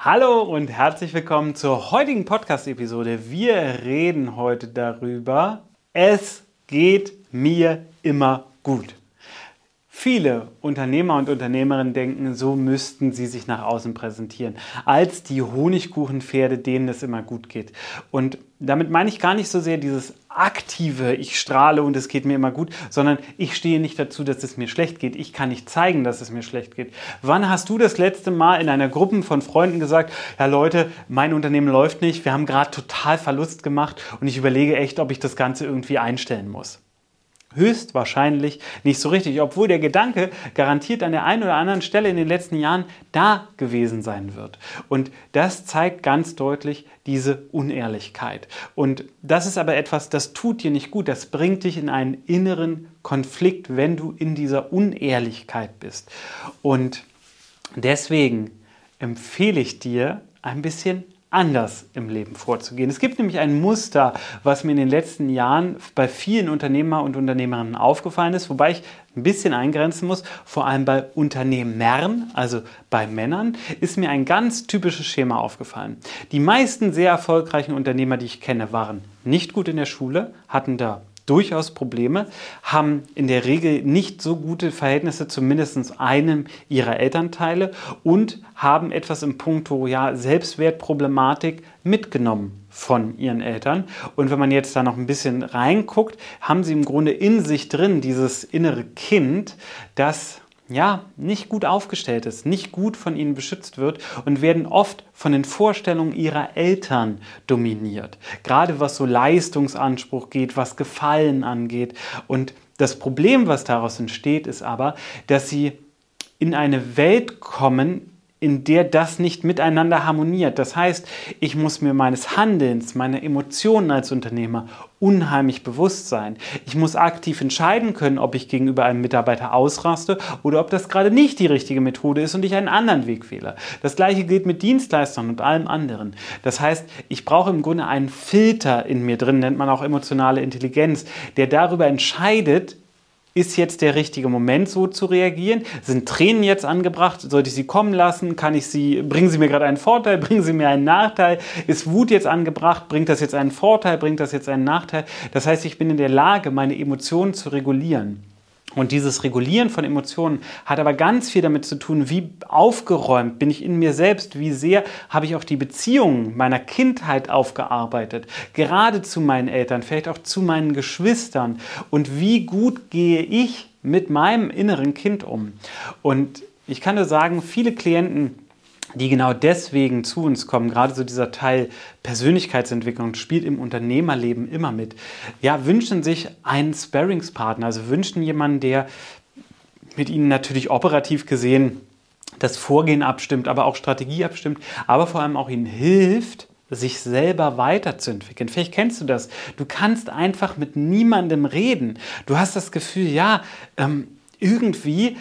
Hallo und herzlich willkommen zur heutigen Podcast-Episode. Wir reden heute darüber, es geht mir immer gut. Viele Unternehmer und Unternehmerinnen denken, so müssten sie sich nach außen präsentieren, als die Honigkuchenpferde, denen es immer gut geht. Und damit meine ich gar nicht so sehr dieses aktive, ich strahle und es geht mir immer gut, sondern ich stehe nicht dazu, dass es mir schlecht geht. Ich kann nicht zeigen, dass es mir schlecht geht. Wann hast du das letzte Mal in einer Gruppe von Freunden gesagt, ja Leute, mein Unternehmen läuft nicht, wir haben gerade total Verlust gemacht und ich überlege echt, ob ich das Ganze irgendwie einstellen muss? Höchstwahrscheinlich nicht so richtig, obwohl der Gedanke garantiert an der einen oder anderen Stelle in den letzten Jahren da gewesen sein wird. Und das zeigt ganz deutlich diese Unehrlichkeit. Und das ist aber etwas, das tut dir nicht gut, das bringt dich in einen inneren Konflikt, wenn du in dieser Unehrlichkeit bist. Und deswegen empfehle ich dir, ein bisschen anders im Leben vorzugehen. Es gibt nämlich ein Muster, was mir in den letzten Jahren bei vielen Unternehmer und Unternehmerinnen aufgefallen ist, wobei ich ein bisschen eingrenzen muss, vor allem bei Unternehmern, also bei Männern, ist mir ein ganz typisches Schema aufgefallen. Die meisten sehr erfolgreichen Unternehmer, die ich kenne, waren nicht gut in der Schule, hatten da durchaus Probleme, haben in der Regel nicht so gute Verhältnisse zu mindestens einem ihrer Elternteile und haben etwas im Punkto ja, Selbstwertproblematik mitgenommen von ihren Eltern. Und wenn man jetzt da noch ein bisschen reinguckt, haben sie im Grunde in sich drin dieses innere Kind, das ja, nicht gut aufgestellt ist, nicht gut von ihnen beschützt wird und werden oft von den Vorstellungen ihrer Eltern dominiert. Gerade was so Leistungsanspruch geht, was Gefallen angeht. Und das Problem, was daraus entsteht, ist aber, dass sie in eine Welt kommen, in der das nicht miteinander harmoniert. Das heißt, ich muss mir meines Handelns, meiner Emotionen als Unternehmer unheimlich bewusst sein. Ich muss aktiv entscheiden können, ob ich gegenüber einem Mitarbeiter ausraste oder ob das gerade nicht die richtige Methode ist und ich einen anderen Weg wähle. Das gleiche gilt mit Dienstleistern und allem anderen. Das heißt, ich brauche im Grunde einen Filter in mir drin, nennt man auch emotionale Intelligenz, der darüber entscheidet, ist jetzt der richtige Moment, so zu reagieren? Sind Tränen jetzt angebracht? Sollte ich sie kommen lassen? Kann ich sie, bringen sie mir gerade einen Vorteil? Bringen sie mir einen Nachteil? Ist Wut jetzt angebracht? Bringt das jetzt einen Vorteil? Bringt das jetzt einen Nachteil? Das heißt, ich bin in der Lage, meine Emotionen zu regulieren. Und dieses Regulieren von Emotionen hat aber ganz viel damit zu tun, wie aufgeräumt bin ich in mir selbst, wie sehr habe ich auch die Beziehungen meiner Kindheit aufgearbeitet, gerade zu meinen Eltern, vielleicht auch zu meinen Geschwistern und wie gut gehe ich mit meinem inneren Kind um. Und ich kann nur sagen, viele Klienten, die genau deswegen zu uns kommen, gerade so dieser Teil Persönlichkeitsentwicklung spielt im Unternehmerleben immer mit, ja, wünschen sich einen Sparringspartner, also wünschen jemanden, der mit ihnen natürlich operativ gesehen das Vorgehen abstimmt, aber auch Strategie abstimmt, aber vor allem auch ihnen hilft, sich selber weiterzuentwickeln. Vielleicht kennst du das. Du kannst einfach mit niemandem reden. Du hast das Gefühl, ja, ähm, irgendwie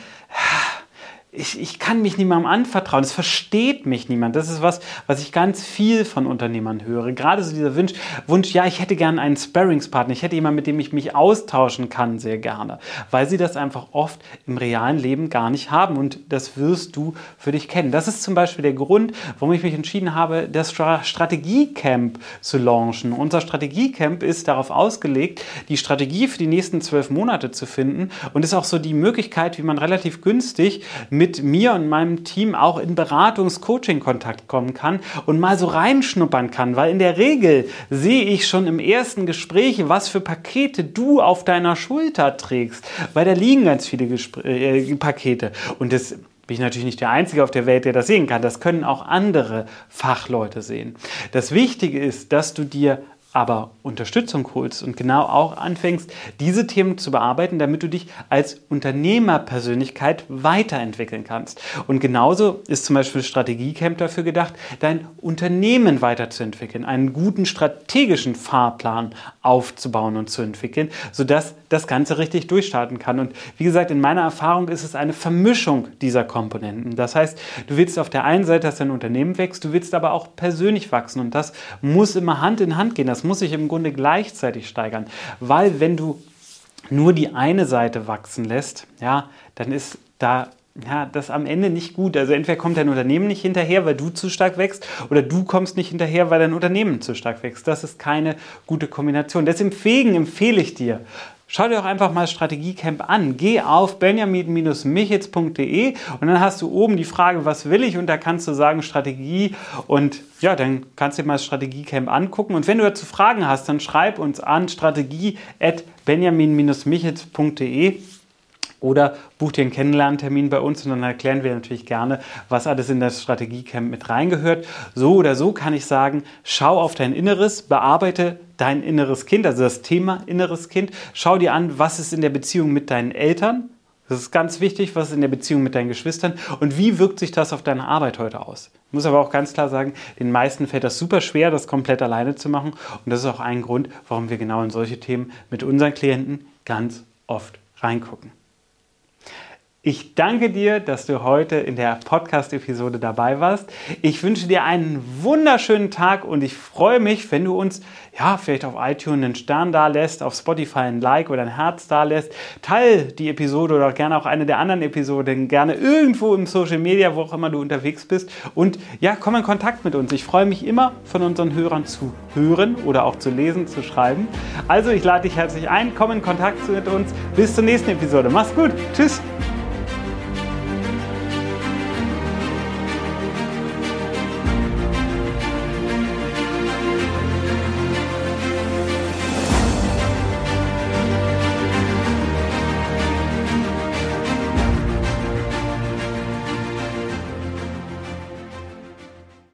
ich, ich kann mich niemandem anvertrauen. Es versteht mich niemand. Das ist was, was ich ganz viel von Unternehmern höre. Gerade so dieser Wunsch, Wunsch, ja, ich hätte gerne einen Sparringspartner. Ich hätte jemanden, mit dem ich mich austauschen kann, sehr gerne. Weil sie das einfach oft im realen Leben gar nicht haben. Und das wirst du für dich kennen. Das ist zum Beispiel der Grund, warum ich mich entschieden habe, das Strategiecamp zu launchen. Unser Strategiecamp ist darauf ausgelegt, die Strategie für die nächsten zwölf Monate zu finden und ist auch so die Möglichkeit, wie man relativ günstig mit mir und meinem Team auch in Beratungs-Coaching-Kontakt kommen kann und mal so reinschnuppern kann, weil in der Regel sehe ich schon im ersten Gespräch, was für Pakete du auf deiner Schulter trägst, weil da liegen ganz viele Gespr äh, Pakete und das bin ich natürlich nicht der Einzige auf der Welt, der das sehen kann. Das können auch andere Fachleute sehen. Das Wichtige ist, dass du dir aber Unterstützung holst und genau auch anfängst, diese Themen zu bearbeiten, damit du dich als Unternehmerpersönlichkeit weiterentwickeln kannst. Und genauso ist zum Beispiel Strategiecamp dafür gedacht, dein Unternehmen weiterzuentwickeln, einen guten strategischen Fahrplan aufzubauen und zu entwickeln, sodass das Ganze richtig durchstarten kann. Und wie gesagt, in meiner Erfahrung ist es eine Vermischung dieser Komponenten. Das heißt, du willst auf der einen Seite, dass dein Unternehmen wächst, du willst aber auch persönlich wachsen und das muss immer Hand in Hand gehen. Das muss sich im Grunde gleichzeitig steigern. Weil wenn du nur die eine Seite wachsen lässt, ja, dann ist da ja, das am Ende nicht gut. Also entweder kommt dein Unternehmen nicht hinterher, weil du zu stark wächst, oder du kommst nicht hinterher, weil dein Unternehmen zu stark wächst. Das ist keine gute Kombination. Deswegen empfehle ich dir, Schau dir auch einfach mal Strategiecamp an. Geh auf benjamin-michitz.de und dann hast du oben die Frage, was will ich? Und da kannst du sagen Strategie und ja, dann kannst du dir mal Strategiecamp angucken. Und wenn du dazu Fragen hast, dann schreib uns an strategie.benjamin-michitz.de oder buch dir einen Kennenlerntermin bei uns und dann erklären wir natürlich gerne, was alles in das Strategiecamp mit reingehört. So oder so kann ich sagen, schau auf dein Inneres, bearbeite dein inneres Kind, also das Thema inneres Kind. Schau dir an, was ist in der Beziehung mit deinen Eltern. Das ist ganz wichtig, was ist in der Beziehung mit deinen Geschwistern und wie wirkt sich das auf deine Arbeit heute aus. Ich muss aber auch ganz klar sagen, den meisten fällt das super schwer, das komplett alleine zu machen. Und das ist auch ein Grund, warum wir genau in solche Themen mit unseren Klienten ganz oft reingucken. Ich danke dir, dass du heute in der Podcast-Episode dabei warst. Ich wünsche dir einen wunderschönen Tag und ich freue mich, wenn du uns ja vielleicht auf iTunes einen Stern da lässt, auf Spotify ein Like oder ein Herz da lässt. Teil die Episode oder gerne auch eine der anderen Episoden gerne irgendwo im Social Media, wo auch immer du unterwegs bist. Und ja, komm in Kontakt mit uns. Ich freue mich immer von unseren Hörern zu hören oder auch zu lesen, zu schreiben. Also ich lade dich herzlich ein, komm in Kontakt mit uns. Bis zur nächsten Episode. Mach's gut. Tschüss.